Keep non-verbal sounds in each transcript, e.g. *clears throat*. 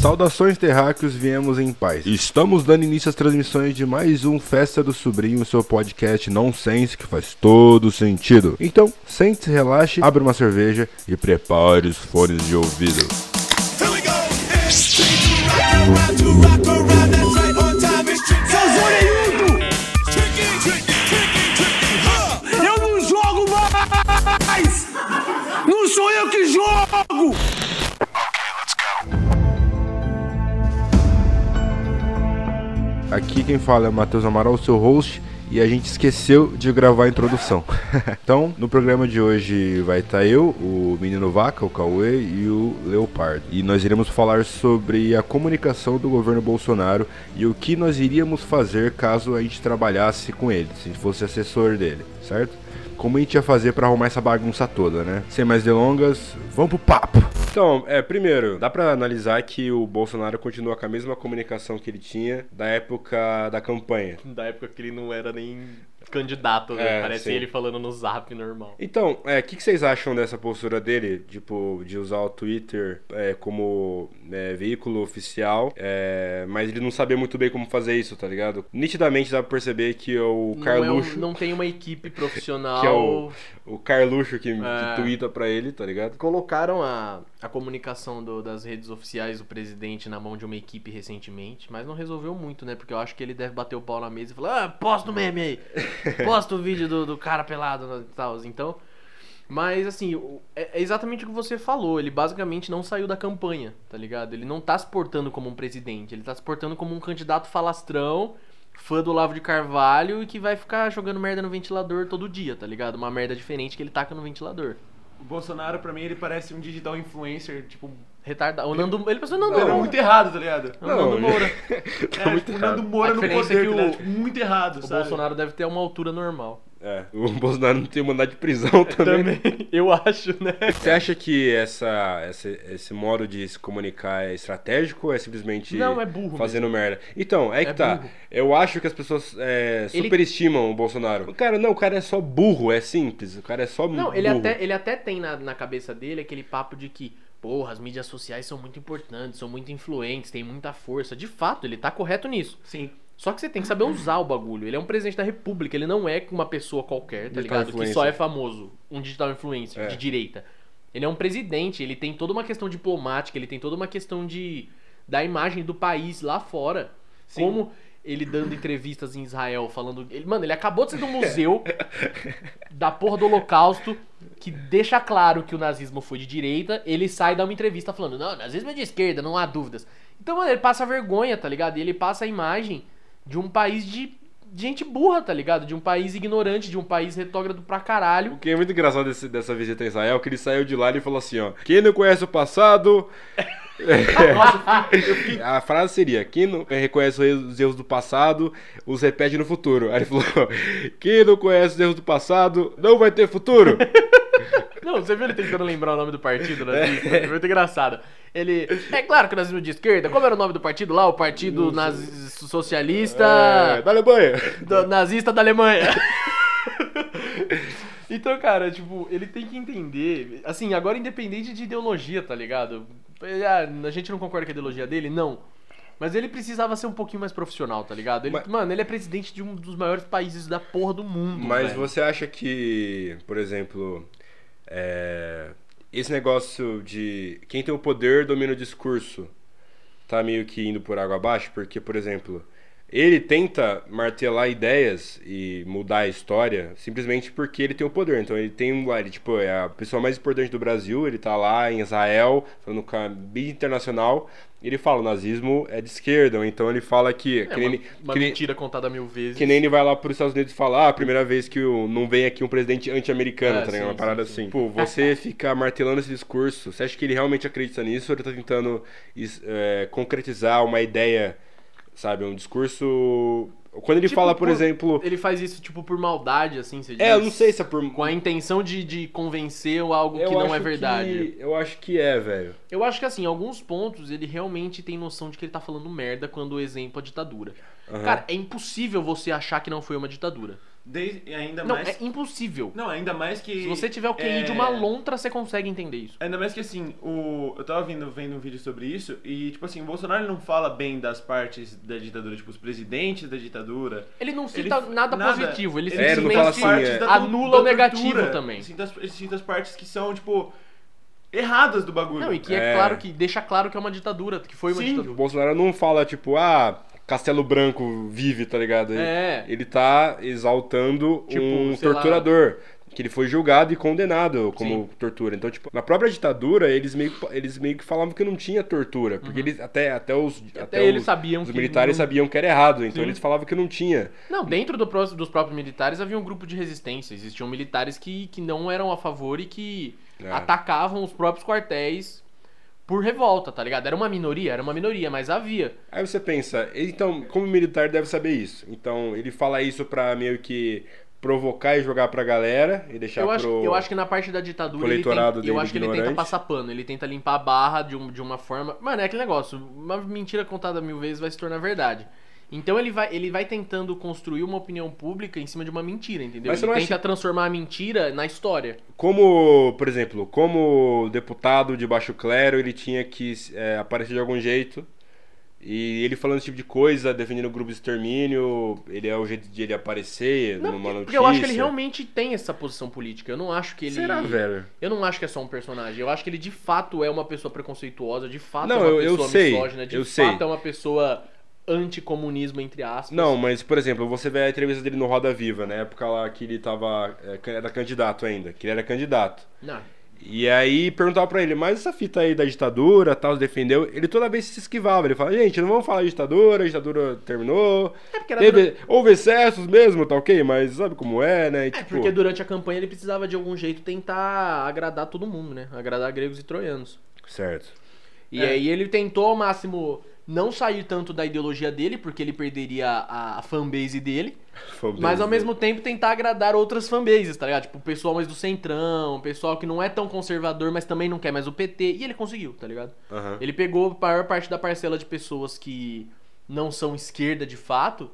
Saudações terráqueos, viemos em paz. Estamos dando início às transmissões de mais um Festa do Sobrinho, seu podcast nonsense que faz todo sentido. Então, sente-se, relaxe, abre uma cerveja e prepare os fones de ouvido. Eu não jogo mais! Não sou eu que jogo! Aqui quem fala é o Matheus Amaral, seu host, e a gente esqueceu de gravar a introdução. *laughs* então, no programa de hoje vai estar eu, o Menino Vaca, o Cauê e o Leopardo. E nós iremos falar sobre a comunicação do governo Bolsonaro e o que nós iríamos fazer caso a gente trabalhasse com ele, se a gente fosse assessor dele, certo? Como a gente ia fazer pra arrumar essa bagunça toda, né? Sem mais delongas, vamos pro papo! Então, é, primeiro, dá pra analisar que o Bolsonaro continua com a mesma comunicação que ele tinha da época da campanha. Da época que ele não era nem candidato, né? É, Parece sim. ele falando no zap normal. Então, é, o que, que vocês acham dessa postura dele, tipo, de usar o Twitter é, como é, veículo oficial, é, mas ele não sabia muito bem como fazer isso, tá ligado? Nitidamente dá pra perceber que o Não, é um- Carluxo, não tem uma equipe profissional. *laughs* que é o, o Carluxo que, É. que twitta pra ele, tá ligado? Colocaram a, a comunicação do- das redes oficiais do presidente na mão de uma equipe recentemente, mas não resolveu muito, né? Porque eu acho que ele deve bater o pau na mesa e falar: ah, posta o meme aí, *laughs* posta o vídeo do, do cara pelado e tal. Então. Mas assim, é é exatamente o que você falou. Ele basicamente não saiu da campanha, tá ligado? Ele não tá se portando como um presidente, ele tá se portando como um candidato falastrão, fã do Olavo de Carvalho e que vai ficar jogando merda no ventilador todo dia, tá ligado? Uma merda diferente que ele taca no ventilador. O Bolsonaro, pra mim, ele parece um digital influencer, tipo, Retardado. O Nando, ele pensou, Nando era Moura. muito errado, tá ligado? É o Nando Moura. *laughs* tá é, muito tipo, o errado. Nando Moura no diferença poder, é que tá o- ligado? Tipo, muito errado, O sabe? Bolsonaro deve ter uma altura normal. É, o *laughs* Bolsonaro não tem mandado de prisão *laughs* também. Também, eu acho, né? Você acha que essa, essa- esse modo de se comunicar é estratégico ou é simplesmente Não, é burro fazendo merda? Então, é que É tá. burro. Eu acho que as pessoas é, Ele- superestimam o Bolsonaro. Cara, não, o cara é só burro, é simples. O cara é só Não, burro. ele até, ele até tem na, na cabeça dele aquele papo de que, porra, as mídias sociais são muito importantes, são muito influentes, têm muita força. De fato, ele tá correto nisso. Sim. Só que você tem que saber usar o bagulho. Ele é um presidente da república, ele não é uma pessoa qualquer, tá Digital ligado? Que influencer. só é famoso. Um digital influencer É. de direita. Ele é um presidente, ele tem toda uma questão diplomática, ele tem toda uma questão de da imagem do país lá fora. Sim. Como ele dando entrevistas em Israel, falando. Ele, mano, ele acabou de ser do museu *laughs* da porra do Holocausto, que deixa claro que o nazismo foi de direita. Ele sai e dá uma entrevista falando: não, o nazismo é de esquerda, não há dúvidas. Então, mano, ele passa vergonha, tá ligado? E ele passa a imagem de um país de gente burra, tá ligado? De um país ignorante, de um país retrógrado pra caralho. O que é muito engraçado desse- dessa visita a Israel é que ele saiu de lá e falou assim, ó. Quem não conhece o passado... *laughs* É. A frase seria, quem não reconhece os erros do passado, os repete no futuro. Aí ele falou, quem não conhece os erros do passado, não vai ter futuro. *laughs* Não, você viu ele tentando lembrar o nome do partido nazista? Foi muito engraçado. Ele. É claro que o nazismo de esquerda. Como era o nome do partido lá? O Partido nazi... Socialista. É, da Alemanha. do- nazista da Alemanha. *laughs* então, cara, tipo, ele tem que entender. Assim, agora independente de ideologia, tá ligado? Ah, A gente não concorda com a ideologia dele? Não. Mas ele precisava ser um pouquinho mais profissional, tá ligado? Ele, Mas- Mano, ele é presidente de um dos maiores países da porra do mundo. Mas velho. você acha que, por exemplo, é, esse negócio de quem tem o poder domina o discurso tá meio que indo por água abaixo? Porque, por exemplo, ele tenta martelar ideias e mudar a história simplesmente porque ele tem o poder. Então ele tem um. Ele, tipo, é a pessoa mais importante do Brasil, ele tá lá em Israel, falando com a mídia internacional. e Ele fala, o nazismo é de esquerda, ou então ele fala que. É que uma, nem- uma que nem- mentira contada mil vezes. que nem ele vai lá pros Estados Unidos e fala, ah, a primeira vez que o- não vem aqui um presidente anti-americano, É, tá ligado? Uma parada sim, sim. assim. Pô, você ficar martelando esse discurso, você acha que ele realmente acredita nisso ou ele tá tentando é, concretizar uma ideia, sabe? Um discurso. Quando ele Tipo, fala, por, exemplo. Ele faz isso, tipo, por maldade, assim, você É, eu diz? não sei se é por. Com a intenção de, de convencer algo eu que não é verdade. que- eu acho que é, velho. Eu acho que, assim, em alguns pontos, ele realmente tem noção de que ele tá falando merda quando o exemplo é ditadura. Aham. Cara, é impossível você achar que não foi uma ditadura. Desde, ainda Não, mais. é impossível. Não, ainda mais que. Se você tiver o QI é, de uma lontra, você consegue entender isso. Ainda mais que assim, o... eu tava vendo, vendo um vídeo sobre isso e, tipo assim, o Bolsonaro não fala bem das partes da ditadura, tipo, os presidentes da ditadura. Ele não cita Ele- nada, positivo, ele É, ele simplesmente fala assim, partes é. da- anula da o negativo também. Ele cita, as, ele cita as partes que são, tipo, erradas do bagulho. Não, e que é, É. claro que deixa claro que é uma ditadura, que foi uma Sim. O ditadura. Bolsonaro não fala, tipo, ah, Castelo Branco vive, tá ligado? Ele- É. Ele tá exaltando Tipo, um sei lá. torturador. Que ele foi julgado e condenado como Sim. tortura. Então, tipo, na própria ditadura, eles meio, que- eles meio que falavam que não tinha tortura. Porque eles, até, até os. Uhum. Até eles os, sabiam Os militares não- sabiam que era errado. Então Sim. eles falavam que não tinha. Não, dentro do dos próprios militares havia um grupo de resistência. Existiam militares que, que não eram a favor e que É. atacavam os próprios quartéis por revolta, tá ligado? Era uma minoria, era uma minoria, mas havia. Aí você pensa, então, como militar deve saber isso? Então, ele fala isso pra meio que provocar e jogar pra galera e deixar Eu acho, pro. eu acho que na parte da ditadura ele eleitorado tem, eu dele acho que ele tenta ignorante. passar pano, ele tenta limpar a barra de, um, de uma forma. Mano, é aquele negócio, uma mentira contada mil vezes vai se tornar verdade. Então ele vai, ele vai tentando construir uma opinião pública em cima de uma mentira, entendeu? Mas ele tenta acha- transformar a mentira na história. Como, por exemplo, como deputado de baixo clero, ele tinha que é, aparecer de algum jeito. E ele falando esse tipo de coisa, defendendo o grupo de extermínio, ele é o jeito de ele aparecer Não, numa notícia. porque eu acho que ele realmente tem essa posição política. Eu não acho que ele. Será, velho? Eu não acho que é só um personagem. Eu acho que ele de fato é uma pessoa preconceituosa, de fato Não, é uma eu- eu pessoa sei, misógina, de eu fato sei. é uma pessoa anticomunismo, entre aspas. Não, mas, por exemplo, você vê a entrevista dele no Roda Viva, na época lá que ele tava. é, era candidato ainda, que ele era candidato. Não. E aí perguntava pra ele, mas essa fita aí da ditadura, tal, defendeu, ele toda vez se esquivava, ele fala, gente, não vamos falar de ditadura, a ditadura terminou, É porque era teve, houve excessos mesmo, tá ok, mas sabe como é, né? E, É, tipo, porque durante a campanha ele precisava de algum jeito tentar agradar todo mundo, né? Agradar gregos e troianos. Certo. E É. aí ele tentou ao máximo não sair tanto da ideologia dele, porque ele perderia a, a fanbase dele. *laughs* Fanbase Mas ao dele. mesmo tempo tentar agradar outras fanbases, tá ligado? Tipo, o pessoal mais do centrão, o pessoal que não é tão conservador, mas também não quer mais o PT. E ele conseguiu, tá ligado? Aham. Ele pegou a maior parte da parcela de pessoas que não são esquerda de fato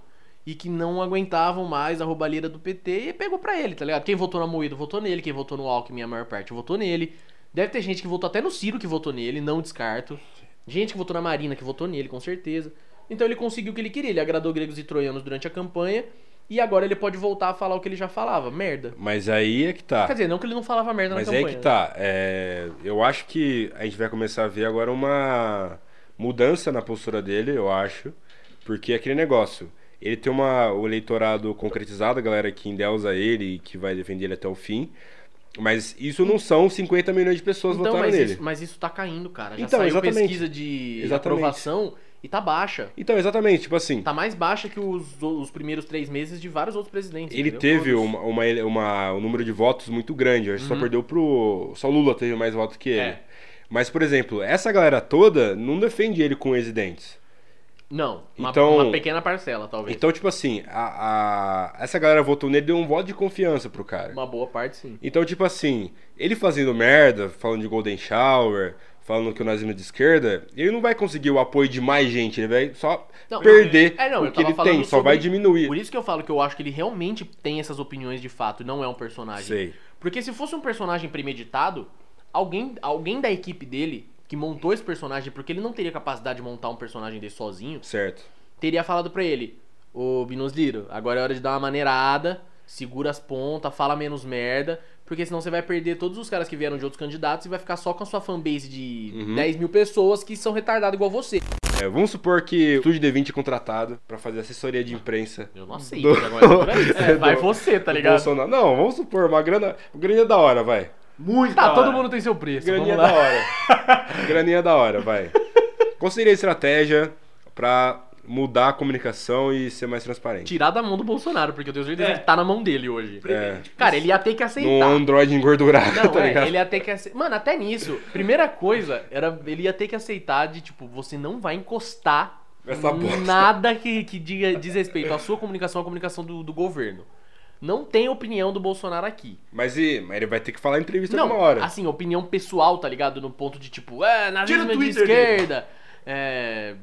e que não aguentavam mais a roubalheira do PT e pegou pra ele, tá ligado? Quem votou no Moído votou nele, quem votou no Alckmin, a maior parte votou nele. Deve ter gente que votou até no Ciro que votou nele, não descarto. Gente que votou na Marina que votou nele, com certeza. Então ele conseguiu o que ele queria, ele agradou gregos e troianos durante a campanha e agora ele pode voltar a falar o que ele já falava, merda. Mas aí é que tá. Quer dizer, não que ele não falava merda Mas na aí campanha. que tá. É, eu acho que a gente vai começar a ver agora uma mudança na postura dele, eu acho. Porque é aquele negócio. Ele tem uma, o eleitorado concretizado, a galera que endeusa ele e que vai defender ele até o fim. Mas isso não são 50 milhões de pessoas Então, votaram mas nele. isso, mas isso tá caindo, cara. Já Então, saiu exatamente. pesquisa de Exatamente. aprovação e tá baixa. Então, exatamente, tipo assim. Tá mais baixa que os, os primeiros três meses de vários outros presidentes. Ele entendeu? teve uma, uma, uma- um número de votos muito grande. Acho que só perdeu pro. Só Lula teve mais votos que ele. Uhum. É. Mas, por exemplo, essa galera toda não defende ele com unhas e dentes. Não, uma, Então- uma pequena parcela, talvez. Então, tipo assim, a, a- essa galera votou nele deu um voto de confiança pro cara. Uma boa parte, sim. Então, tipo assim, ele fazendo merda, falando de Golden Shower, falando que o nazismo é de esquerda, ele não vai conseguir o apoio de mais gente, ele vai só Não, perder é, não, o que ele tem, só vai diminuir. Por isso que eu falo que eu acho que ele realmente tem essas opiniões de fato e não é um personagem. Sei. Porque se fosse um personagem premeditado, alguém, alguém da equipe dele que montou esse personagem, porque ele não teria capacidade de montar um personagem desse sozinho, Certo. teria falado pra ele: Ô Binus Liro, agora é hora de dar uma maneirada, segura as pontas, fala menos merda, porque senão você vai perder todos os caras que vieram de outros candidatos e vai ficar só com a sua fanbase de Uhum. 10 mil pessoas que são retardadas igual você. É, vamos supor que o Estúdio D20 é contratado pra fazer assessoria de imprensa. Eu não aceito Do- agora é. *laughs* É, vai você, tá do ligado? Bolsonaro. Não, vamos supor, uma grana. Graninha da hora, vai. Muito Tá, todo hora. mundo tem seu preço. Graninha Vamos da hora. *laughs* Graninha da hora, vai. Qual seria a estratégia pra mudar a comunicação e ser mais transparente? Tirar da mão do Bolsonaro, porque eu tenho certeza É. que tá na mão dele hoje. É. Cara, ele ia ter que aceitar. Android engordurado, Não, tá é, ligado? ele ia ter que aceitar. Mano, até nisso, primeira coisa era ele ia ter que aceitar de tipo, você não vai encostar nada que, que diga diz respeito à sua comunicação, à comunicação do, do governo. Não tem opinião do Bolsonaro aqui. Mas, e, mas ele vai ter que falar em entrevista Não, alguma hora. assim, opinião pessoal, tá ligado? No ponto de tipo, é, nazismo de dele. esquerda, é,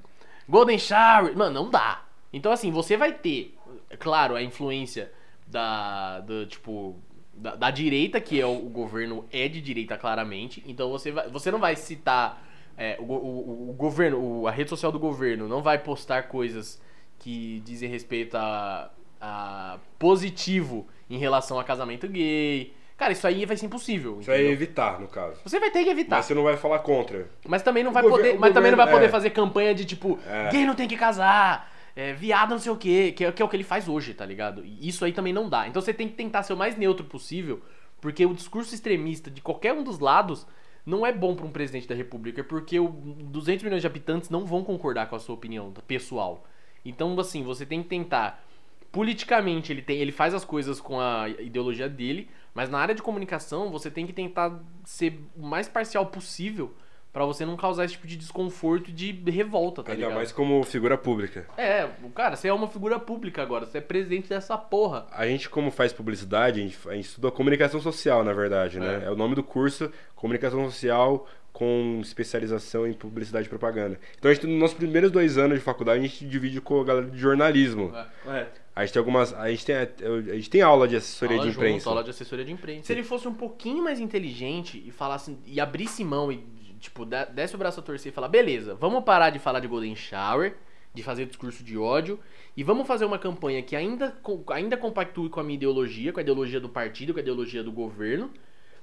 Golden Shower. Mano, não dá. Então, assim, você vai ter, é claro, a influência da, do, tipo, da, da direita, que é o, o governo é de direita claramente. Então você, vai, você não vai citar é, o, o, o governo, a rede social do governo não vai postar coisas que dizem respeito a, a positivo em relação a casamento gay. Cara, isso aí vai ser impossível. Isso vai entendeu? evitar, no caso. Você vai ter que evitar. Mas você não vai falar contra. Mas também não vai poder, mas também não vai poder é. fazer campanha de tipo, É. gay não tem que casar, é, viado não sei o quê, que é, que é o que ele faz hoje, tá ligado? E isso aí também não dá. Então você tem que tentar ser o mais neutro possível, porque o discurso extremista de qualquer um dos lados não é bom pra um presidente da república, porque o 200 milhões de habitantes não vão concordar com a sua opinião pessoal. Então, assim, você tem que tentar politicamente ele tem ele faz as coisas com a ideologia dele, mas na área de comunicação você tem que tentar ser o mais parcial possível pra você não causar esse tipo de desconforto e de revolta, tá Ainda ligado? mais como figura pública. É, o cara, você é uma figura pública agora, você é presidente dessa porra. A gente, como faz publicidade, a gente, a gente estuda comunicação social, na verdade, né? É. É o nome do curso, comunicação social com especialização em publicidade e propaganda. Então, a gente, nos nossos primeiros dois anos de faculdade, a gente divide com a galera de jornalismo. É. Correto. A gente tem algumas. A gente tem, a gente tem aula de assessoria Aula de junto, imprensa. aula de assessoria de imprensa. Se ele fosse um pouquinho mais inteligente e falasse e abrisse mão e tipo desse o braço a torcer e falar, beleza, vamos parar de falar de golden shower, de fazer discurso de ódio e vamos fazer uma campanha que ainda ainda compactue com a minha ideologia, com a ideologia do partido, com a ideologia do governo,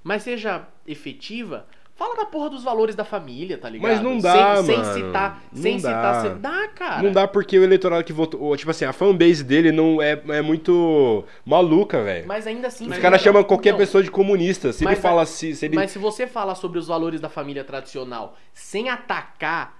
mas seja efetiva. Fala da porra dos valores da família, tá ligado? Mas não dá, sem, mano. Sem citar, Não sem dá. citar, sem... dá, cara. Não dá porque o eleitorado que votou. ou, Tipo assim, a fanbase dele não é, é muito maluca, velho. Mas ainda assim, Os caras chamam qualquer então, pessoa de comunista. Se ele Mas fala a- assim, se ele. Mas se você fala sobre os valores da família tradicional sem atacar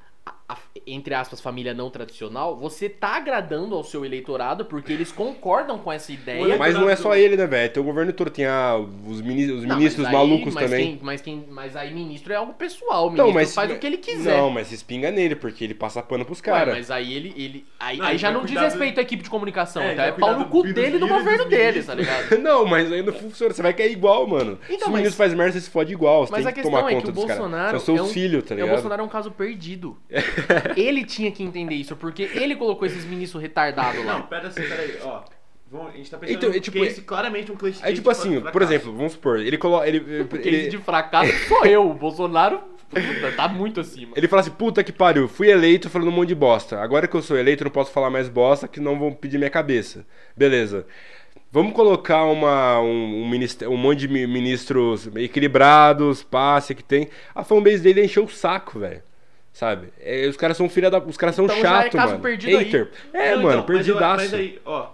a, entre aspas, família não tradicional, você tá agradando ao seu eleitorado porque eles concordam com essa ideia. Mas não é só ele, né, velho? Tem o governo todo, tem a, os, mini- os Não, ministros mas aí- malucos mas também. Quem, mas, quem, mas aí ministro é algo pessoal, o Então, ministro mas faz o que ele quiser. Não, mas se espinga nele, porque ele passa pano pros caras. mas aí ele. ele aí, Não, aí já não diz do- respeito à equipe de comunicação. É, É, então é pau no cu dele e do governo dele, tá ministros. ligado? *laughs* Não, mas aí não funciona. Você vai cair igual, mano. Então, se o ministro faz merda, você se fode igual. Você Mas tem a que questão tomar é conta que o dos caras. Bolsonaro. São é seus um, filhos, tá é, ligado? O Bolsonaro é um caso perdido. *laughs* *laughs* ele tinha que entender isso, porque ele colocou esses ministros retardados lá. Não, pera assim, pera aí, ó. Vamos- a gente tá pensando Então, é tipo- case, claramente um case Aí, tipo assim, por exemplo, vamos supor, ele coloca. Ele, *laughs* O ele, case de fracasso sou eu. O Bolsonaro puta, tá muito acima. ele fala assim, puta que pariu, fui eleito falando um monte de bosta. Agora que eu sou eleito, eu não posso falar mais bosta, que não vão pedir minha cabeça. Beleza. Vamos colocar uma, um, um, ministério, um monte de mi- ministros equilibrados, passe que tem. A fanbase dele encheu o saco, velho. Sabe? É, os caras são filha da. Os caras são Então é chatos, caso mano. perdido aí. É, Não, mano, então, mas eu- perdidaço. Mas aí, ó.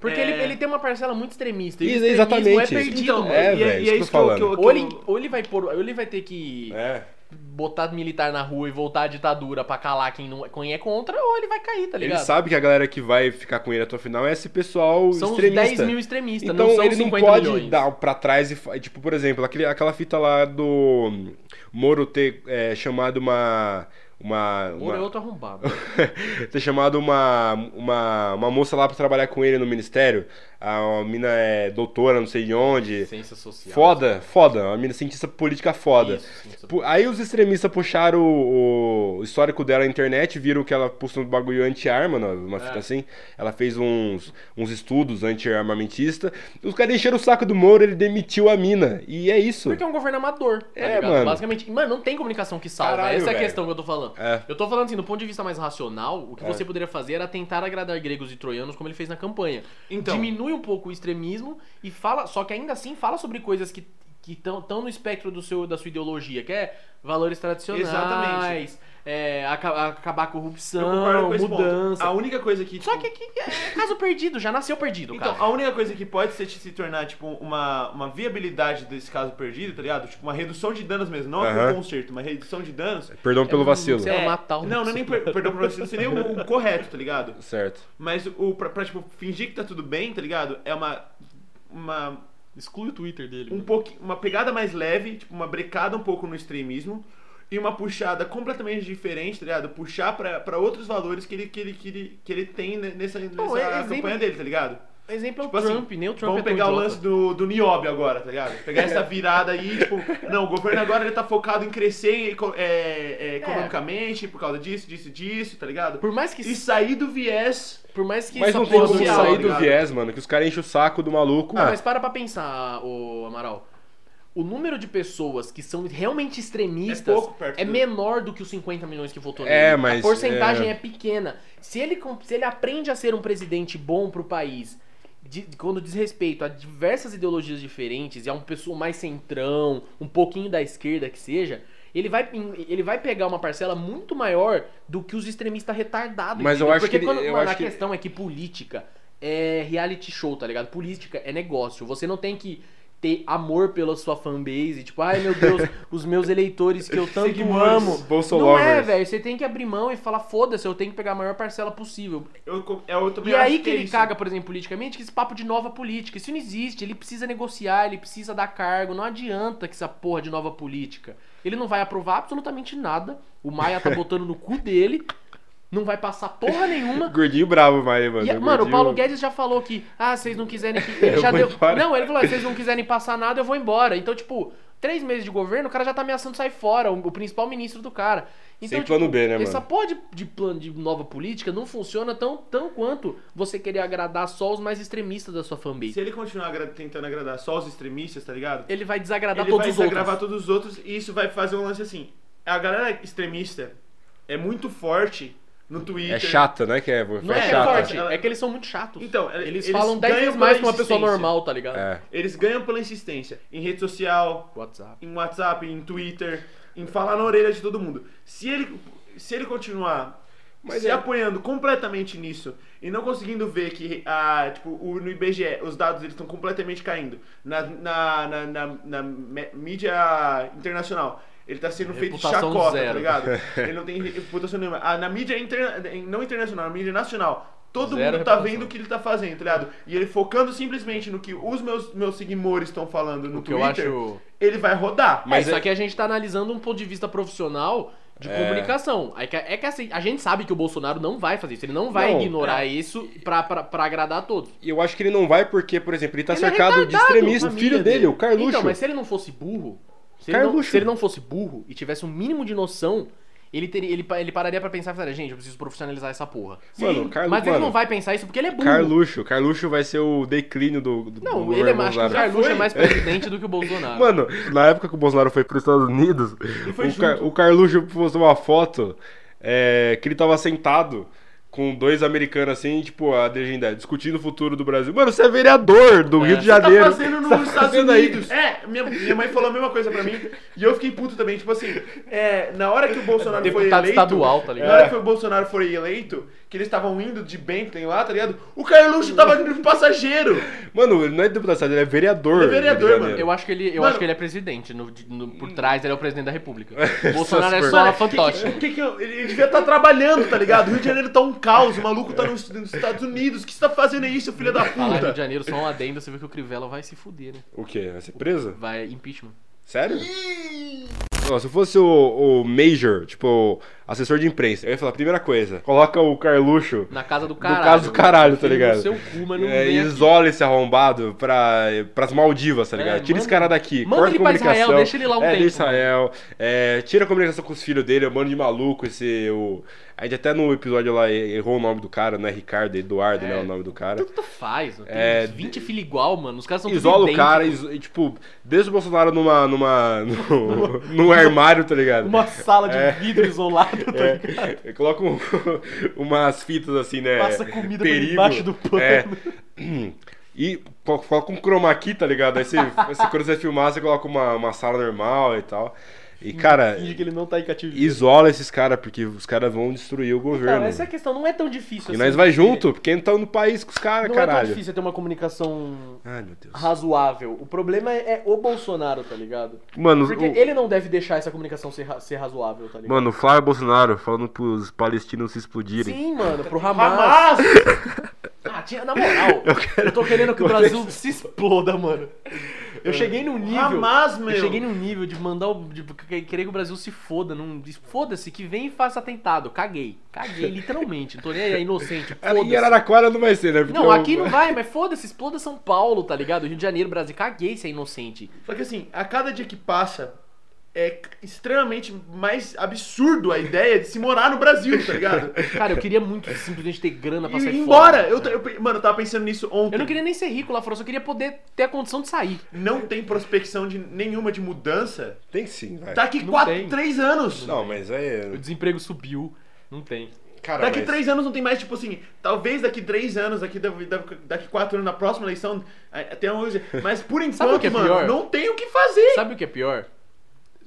Porque É. ele, ele tem uma parcela muito extremista. E Isso, extremismo exatamente. é perdido, Então, mano. É, e, velho, e é isso que eu que eu, que Ou ele, ou ele vai pôr, ou ele vai ter que É. botar militar na rua e voltar à ditadura pra calar quem, não, quem é contra, ou ele vai cair, tá Ele ligado? sabe que a galera que vai ficar com ele até o final é esse pessoal São os extremista. 10 mil extremistas, Então não são ele não 50 pode milhões. dar pra trás e. Tipo, por exemplo, aquele, aquela fita lá do Moro ter é, chamado uma. Uma. Moro é uma outro arrombado. *laughs* ter chamado uma, uma, uma moça lá pra trabalhar com ele no ministério. A, mina é doutora, não sei de onde. Ciência social. Foda, foda. Uma mina cientista política foda. Isso, Aí os extremistas puxaram o, o histórico dela na internet, viram que ela postou um bagulho anti-arma, não, uma fita É. assim. Ela fez uns, uns estudos anti-armamentista. Os caras encheram o saco do Moro, ele demitiu a mina. E é isso. Porque é um governo amador, tá É, ligado? mano. Basicamente, mano, não tem comunicação que salva. Caralho, Essa é a velho. questão que eu tô falando. É. Eu tô falando assim, do ponto de vista mais racional, o que É. você poderia fazer era tentar agradar gregos e troianos como ele fez na campanha. Então. Diminui um pouco o extremismo e fala, só que ainda assim fala sobre coisas que que estão no espectro do seu, da sua ideologia, que é valores tradicionais, Exatamente. É, aca- acabar a eu corrupção, concordo com esse ponto. mudança. A única coisa que. Só tipo, que, que é caso perdido, já nasceu perdido, Então, cara. a única coisa que pode ser, se tornar, tipo, uma, uma viabilidade desse caso perdido, tá ligado? Tipo, uma redução de danos mesmo. Não Aham. um conserto, uma redução de danos. Perdão pelo vacilo. sei lá, matar o Não, não é nem per perdão pra você, seria o, o correto, tá ligado? Certo. Mas o, pra, pra, tipo, fingir que tá tudo bem, tá ligado? É uma. Uma. Exclui o Twitter dele. Um pouco, uma pegada mais leve, tipo, uma brecada um pouco no extremismo. E uma puxada completamente diferente, tá ligado? Puxar pra, pra outros valores que ele, que ele, que ele, que ele tem ne- nessa, nessa Não, é- exemplo- campanha dele, tá ligado? Exemplo é o Tipo assim, Trump, nem o Trump Vamos é pegar o idiota. lance do, do Niobe agora, tá ligado? Pegar essa *laughs* virada aí, tipo, não, o governo agora ele tá focado em crescer eco- é, é, economicamente por causa disso, disso, disso, tá ligado? Por mais que, E sair do viés. por mais que Mas não tem como social, sair tá do ligado? viés, mano, que os caras enchem o saco do maluco. Não, mas para pra pensar, o Amaral. O número de pessoas que são realmente extremistas É pouco perto é do- menor do que os 50 milhões que votou É, nele. mas, A porcentagem é- é... pequena. Se ele, se ele aprende a ser um presidente bom pro país, de- quando diz respeito a diversas ideologias diferentes, e a uma pessoa mais centrão, um pouquinho da esquerda que seja, ele vai, ele vai pegar uma parcela muito maior do que os extremistas retardados. Mas eu entendeu? acho Porque que ele- quando, eu mano, acho a que- questão é que política é reality show, tá ligado? Política é negócio. Você não tem que ter amor pela sua fanbase, tipo, ai meu Deus, *laughs* os meus eleitores que eu tanto Seguidores, amo. Não é, velho. Você tem que abrir mão e falar, foda-se, eu tenho que pegar a maior parcela possível. Eu, é, eu também E acho aí que é ele caga, por exemplo, politicamente, que esse papo de nova política. Isso não existe. Ele precisa negociar, ele precisa dar cargo. Não adianta que essa porra de nova política. Ele não vai aprovar absolutamente nada. O Maia tá botando no cu dele. Não vai passar porra nenhuma. *laughs* Gordinho bravo, mas, mano. E, mano, o Paulo Guedes já falou que, ah, vocês não quiserem que. Ele *laughs* já deu. embora. Não, ele falou, se vocês não quiserem passar nada, eu vou embora. Então, tipo, três meses de governo, o cara já tá ameaçando sair fora, o, principal ministro do cara. Então, Sem plano B, né, Essa mano? porra de, de plano de nova política não funciona tão, tão quanto você querer agradar só os mais extremistas da sua fanbase. Se ele continuar agra- tentando agradar só os extremistas, tá ligado? Ele vai desagradar ele todos vai os outros. desagravar todos os outros e isso vai fazer um lance assim. A galera extremista é muito forte no Twitter. É chata, né? Que é, Não é é, que é chata. forte, é que eles são muito chatos. Então, eles, eles falam 10 ganham vezes mais que uma pessoa normal, tá ligado? É. Eles ganham pela insistência em rede social, WhatsApp. em WhatsApp, em Twitter, em falar na orelha de todo mundo. Se ele, se ele continuar Mas se é- apoiando completamente nisso e não conseguindo ver que ah, tipo, o, no IBGE os dados eles estão completamente caindo na, na, na, na- na mídia internacional. Ele tá sendo feito de chacota, zero. tá ligado? *laughs* Ele não tem reputação nenhuma. Ah, na mídia interna- não internacional, na mídia nacional, todo Zero mundo tá reputação. vendo o que ele tá fazendo, tá ligado? E ele focando simplesmente no que os meus, meus seguidores estão falando no O que eu Twitter, acho. ele vai rodar. Mas isso é- aqui a gente tá analisando um ponto de vista profissional de É. comunicação. É que, é que assim, a gente sabe que o Bolsonaro não vai fazer isso. Ele não vai Não, ignorar é. isso pra, pra, pra agradar a todos. E eu acho que ele não vai porque, por exemplo, ele tá Ele é cercado de retardado, extremismo. O filho dele, o Carluxo. Então, mas se ele não fosse burro. Se ele, não, se ele não fosse burro e tivesse um mínimo de noção, ele, teria, ele, ele pararia pra pensar e falaria, gente, eu preciso profissionalizar essa porra. Mano, Carlu- Mas ele mano, não vai pensar isso porque ele é burro. Carluxo. Carluxo vai ser o declínio do, do Não, do ele é mais. Acho que o. Carluxo é mais presidente do que o Bolsonaro. *laughs* Mano, na época que o Bolsonaro foi pros Estados Unidos, o, Car o Carluxo postou uma foto é, que ele tava sentado com dois americanos assim, tipo, a legenda, discutindo o futuro do Brasil. Mano, você é vereador do É. Rio de Você tá Janeiro. tá fazendo nos Você tá Estados fazendo aí? Unidos. É, minha, minha mãe falou a mesma coisa pra mim e eu fiquei puto também. Tipo assim, é, na hora que o Bolsonaro *laughs* foi Deputado eleito. estadual, tá ligado? Na hora que o Bolsonaro foi eleito, que eles estavam indo de Bentley lá, tá ligado? O Carluxo tava indo de passageiro. *laughs* Mano, ele não é deputado, ele é vereador. Ele é vereador, mano. Eu acho que ele, eu Mano- acho que ele é presidente. No, no- por trás ele é o presidente da república. *laughs* O Bolsonaro é só Mano, a fantoche. que- que- que ele devia estar trabalhando, tá ligado? O Rio de Janeiro tá um caos, o maluco tá nos, nos Estados Unidos. O que você tá fazendo isso, filha da Falar Rio de puta? Janeiro, só um adendo, você vê que o Crivella vai se fuder, né? O quê? Vai ser preso? Vai impeachment. Sério? Ó, se eu fosse o, o Major, tipo, assessor de imprensa, eu ia falar, primeira coisa, coloca o Carluxo Na casa do no caralho. caso do caralho, tá ligado? No seu cu, mas não É, vem aqui. isola esse arrombado pra, pras Maldivas, tá ligado? É, tira esse manda- cara daqui, manda corta ele pra. Israel, deixa ele lá um é, tempo. Israel, é, tira a comunicação com os filhos dele, é um bando de maluco, esse... O, a gente até no episódio lá errou o nome do cara, não é Ricardo, é Eduardo, É. né, o nome do cara. Tanto faz, mano. Tem É, uns 20 filhos igual, mano. Os caras são tudo Isola o cara iso- e, tipo, desde o Bolsonaro numa. numa. *laughs* no, num armário, tá ligado? Uma sala de É. vidro isolado, *laughs* tá? É, coloca um- *laughs* umas fitas assim, né? Passa comida perigo. debaixo do pano. É. *clears throat* E co- coloca um chroma key, tá ligado? Aí você, *laughs* você- quando você filmar, você coloca uma, uma sala normal e tal. E, cara, Finge que ele não tá em cativeiro. isola esses caras, porque os caras vão destruir o Então, governo. essa é a questão. Não é tão difícil E assim. nós vai porque junto, porque não tá no país com os caras, Não é tão caralho. difícil ter uma comunicação Ai, meu Deus. razoável. O problema é, é o Bolsonaro, tá ligado? Mano, Porque o- ele não deve deixar essa comunicação ser, ser razoável, tá ligado? Mano, o Flávio Bolsonaro falando pros palestinos se explodirem. Sim, mano, pro Hamas. Hamas! Ah, tinha, na moral, *laughs* eu, tô querendo que o Brasil se exploda, mano. Eu cheguei num nível. Hamas, meu. Eu cheguei num nível de mandar o. de querer que o Brasil se foda. Num, foda-se, que vem e faça atentado. Caguei. Caguei, literalmente. Não tô nem aí, é inocente. Em Foda-se. Araraquara não vai ser, né? Porque Não, eu- aqui não vai, mas foda-se, exploda São Paulo, tá ligado? Rio de Janeiro, Brasil. Caguei se é inocente. Só que assim, a cada dia que passa, é extremamente mais absurdo a ideia de se morar no Brasil, tá ligado? *laughs* Cara, eu queria muito simplesmente ter grana pra E sair ir fora. embora. Eu, eu- mano, eu tava pensando nisso ontem. Eu não queria nem ser rico lá fora, eu só queria poder ter a condição de sair. Não tem prospecção de nenhuma de mudança Tem sim, vai. daqui Não quatro, tem. três anos. Não, mas é. O desemprego subiu. Não tem. Cara, Daqui mas- três anos não tem mais, tipo assim, talvez daqui três anos, daqui, daqui, quatro anos, na próxima eleição, até hoje. Mas por *laughs* Sabe o enquanto, que é mano, pior? não tem o que fazer. Sabe o que é pior?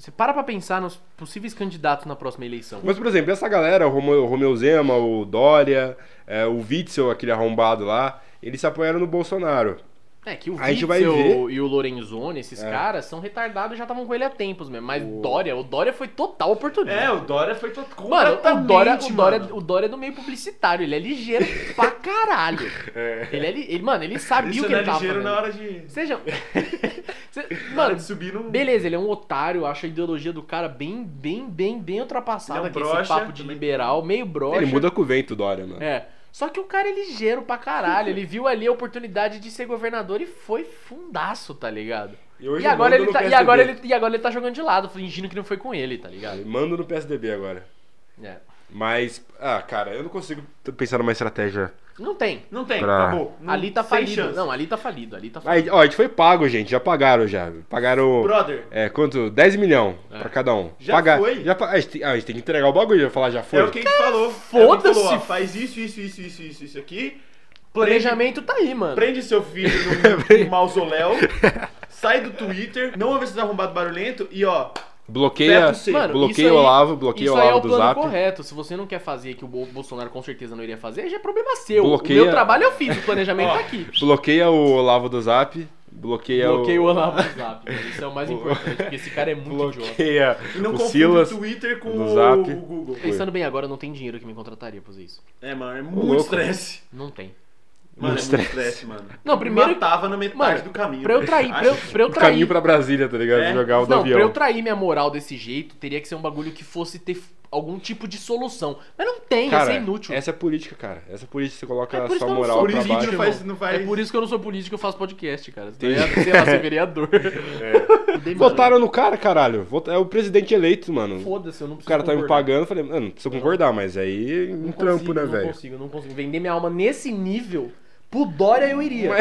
Você para pra pensar nos possíveis candidatos na próxima eleição. Mas, por exemplo, essa galera, o Romeu, o Romeu Zema, o Dória, é, o Witzel, aquele arrombado lá, eles se apoiaram no Bolsonaro. É que o A gente vai Witzel ver. e o Lorenzoni, esses É. caras, são retardados e já estavam com ele há tempos mesmo. Mas Dória, o Dória foi total oportunista. É, o Dória foi todo Mano, o Dória, o, Dória, mano. o Dória é do meio publicitário, ele é ligeiro *laughs* pra caralho. Ele é ele, mano, ele sabia Isso o que não ele é tava ligeiro fazendo. na hora de... Seja. *laughs* *laughs* Mano, de subir no... beleza, ele é um otário, acho a ideologia do cara bem, bem, bem, bem ultrapassada, é um que esse papo de também. liberal, meio broxa. Ele muda com o vento, Dória, mano. É. Só que o cara é ligeiro pra caralho. Ele viu ali a oportunidade de ser governador e foi fundaço, tá ligado? E hoje E agora, ele tá, e, agora ele, e agora ele tá jogando de lado, fingindo que não foi com ele, tá ligado? Manda no PSDB agora. É. Mas, ah, cara, eu não consigo pensar numa estratégia. Não tem. Não tem, Pra- acabou. Não- ali tá sem falido. chance. Não, ali tá falido. Ali tá falido. Aí, ó, a gente foi pago, gente. Já pagaram já. Pagaram. Brother, É, quanto? 10 milhões É. pra cada um. Já Pagar- foi? Já, pa- ah, a, gente tem, ah, a gente tem que entregar o bagulho, já falar já foi. é o que a gente falou. É foda-se. falou, ó, Faz isso, isso, isso, isso, isso, isso aqui. Planejamento tá aí, mano. Prende seu filho no, no *laughs* mausoléu. sai do Twitter. Não ouve esses arrombados barulhento. E ó, Bloqueia, C. Mano, bloqueia isso o aí- Olavo, bloqueia Isso o aí é Olavo o do plano Zap. correto. Se você não quer fazer, que o Bo- Bolsonaro com certeza não iria fazer, já é problema seu. Bloqueia- O meu trabalho eu fiz, o planejamento Ó, tá aqui. Bloqueia o Olavo do Zap. Bloqueia, Bloqueio o o. Olavo no Zap. Isso é o mais *laughs* importante, porque esse cara é muito idiota. Bloqueia e não o confunde Silas. o Twitter com do o, Zap. o Google. Pensando bem agora, não tem dinheiro que me contrataria pra fazer isso. É, mano, é muito estresse. Não tem. Mano, Muito é muito estresse. estresse, mano. Não, primeiro- Me matava na metade Mano, do caminho. Pra eu trair, pra eu, pra eu O trair. caminho pra Brasília, tá ligado? É? Jogar o do Não, avião. pra eu trair minha moral desse jeito, teria que ser um bagulho que fosse ter algum tipo de solução. Mas não tem, Cara, isso é inútil. essa é política, cara. Essa é política, você coloca É a sua moral sou pra baixo. não faz- não faz- É por isso que eu não sou político, eu faço podcast, cara. Entendi. Sei sei lá, ser vereador. Mano, *laughs* Votaram no cara, caralho. É o presidente eleito, mano. Foda-se, eu não O preciso cara tá me concordar. pagando, eu falei, mano, não preciso concordar, mas aí um Não trampo, consigo, né, Não velho? consigo, não consigo. Vender minha alma nesse nível, pro Dória eu iria.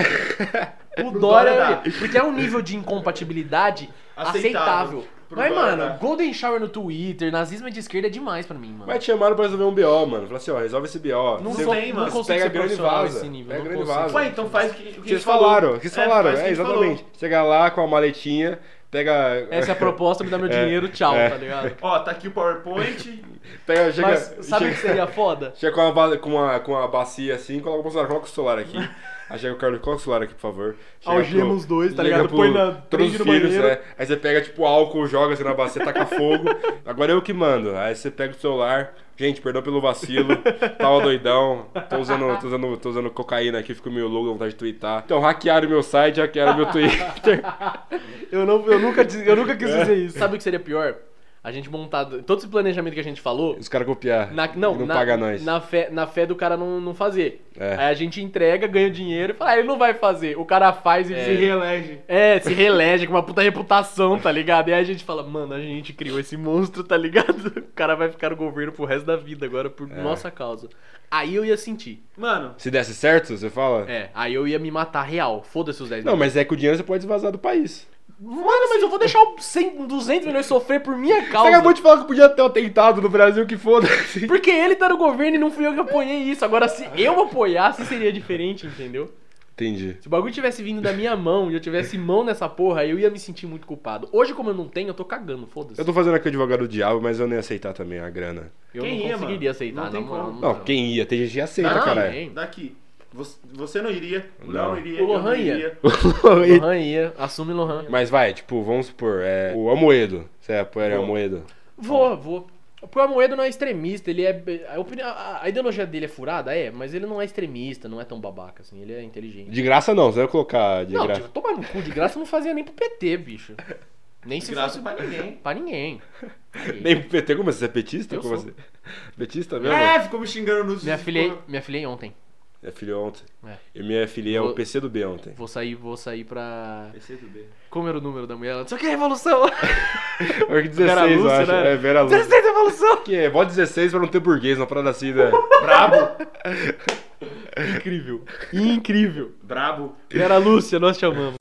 Pro Pro Dória eu Dória iria. Porque é um nível de incompatibilidade aceitável. Aceitável. Mas, Dória mano, dá. Golden Shower no Twitter, nazismo de esquerda é demais pra mim, mano. Mas te chamaram pra resolver um BO, mano. Falaram assim, ó, resolve esse BO. Não Você sou- tem, não mano. consigo pega ser e profissional vaza. nesse nível. Pega não e consigo. vaza. Ué, então faz o que, o que a Vocês gente falou. falaram, vocês É, falaram, faz o que é, a gente exatamente. Chega lá com a maletinha, pega. Essa é a proposta, me dá meu *laughs* dinheiro, tchau, É. tá ligado? Ó, tá aqui o PowerPoint. *laughs* pega chega, Mas sabe o que seria foda? *laughs* chega com, uma, com, uma, com uma bacia assim, coloca o celular, coloca o celular aqui. Aí chega o Carlos, coloca o celular aqui, por favor. Algema os dois, tá liga ligado? Põe na- todos prende os no filhos, banheiro. é. Aí você pega, tipo, álcool, joga assim na bacia, taca fogo. Agora eu que mando. Aí você pega o celular. Gente, perdão pelo vacilo. Tava doidão. Tô usando, tô usando, tô usando cocaína aqui, fico meio louco, vontade de twittar. Então, hackearam meu site, hackearam meu Twitter. *laughs* Eu, não, eu, nunca, eu nunca quis dizer isso. Sabe o que seria pior? A gente montar todo esse planejamento que a gente falou, Os caras copiar. na, não, não na, paga nós. Na fé, na fé do cara não, não fazer. É. Aí a gente entrega, ganha o dinheiro e fala, ah, ele não vai fazer. O cara faz e Se se, re... reelege. é, se reelege com uma puta reputação, tá ligado? E aí a gente fala, mano, a gente criou esse monstro, tá ligado? *laughs* O cara vai ficar no governo pro resto da vida agora por É. nossa causa. Aí eu ia sentir. Mano, Se desse certo, você fala? É, aí eu ia me matar real. Foda-se os 10 Não, milhões. mas é que o dinheiro você pode vazar do país. Mano, mas eu vou deixar o 100, 200 milhões sofrer por minha Você causa. acabou de falar que podia ter um atentado no Brasil, que foda-se. Porque ele tá no governo e não fui eu que apoiei isso. Agora, se eu apoiasse, seria diferente, entendeu? Entendi. Se o bagulho tivesse vindo da minha mão e eu tivesse mão nessa porra, eu ia me sentir muito culpado. Hoje, como eu não tenho, eu tô cagando, foda-se. Eu tô fazendo aqui o advogado do diabo, mas eu nem ia aceitar também a grana. Eu Quem não ia, conseguiria mano? aceitar, Não moral, como. Não, quem ia? Tem gente que aceita, Não, caralho. daqui. Você, não iria. O Não. Léo iria. O Lohan não ia. iria. *laughs* Lohan ia, assume Lohan. Mas vai, tipo, vamos supor, é, o Amoedo. Você apoiaria o Vou. Amoedo? Vou, vou. Porque o Amoedo não é extremista, ele é. A, opini- a- ideologia dele é furada, é, mas ele não é extremista, não é tão babaca assim, ele é inteligente. De graça não, você vai colocar de não, graça. tipo, tomar no cu de graça não fazia nem pro PT, bicho. Nem se Graça fosse pra ninguém. pra ninguém. Nem pro PT, como você é petista? Eu como sou. você? Petista mesmo? É, ficou me xingando nos. Me afiliei, me afiliei ontem. Me afiliou ontem. É. Eu me afiliei ao Vou- PC do B ontem. Vou sair, vou sair pra. PC do B. Como era o número da mulher? Ela disse, o que é revolução? Que 16, Vera eu Lúcia, acho. né? É, Vera Lúcia. 16 revolução! Que é, voto 16 pra não ter burguês, uma parada assim, né? *laughs* Brabo. Incrível. Incrível. Brabo. Vera Lúcia, nós te amamos.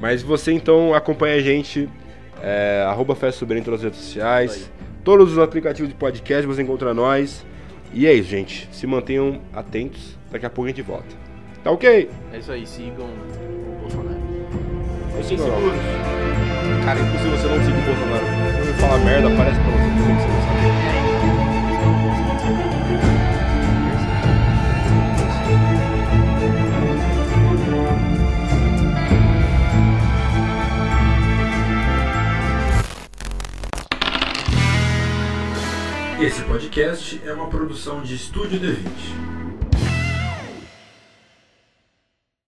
Mas você então acompanha a gente, é, arroba Festa Sobrinho em todas as redes sociais. Todos os aplicativos de podcast você encontra nós. E é isso, gente. Se mantenham atentos. Daqui a pouco a gente volta. Tá ok? É isso aí, sigam o Bolsonaro. Fiquem Não. seguros. Cara, é impossível você não seguir o Bolsonaro. Quando ele fala merda, aparece pra você. Você não sabe? Esse podcast é uma produção de Estúdio D20.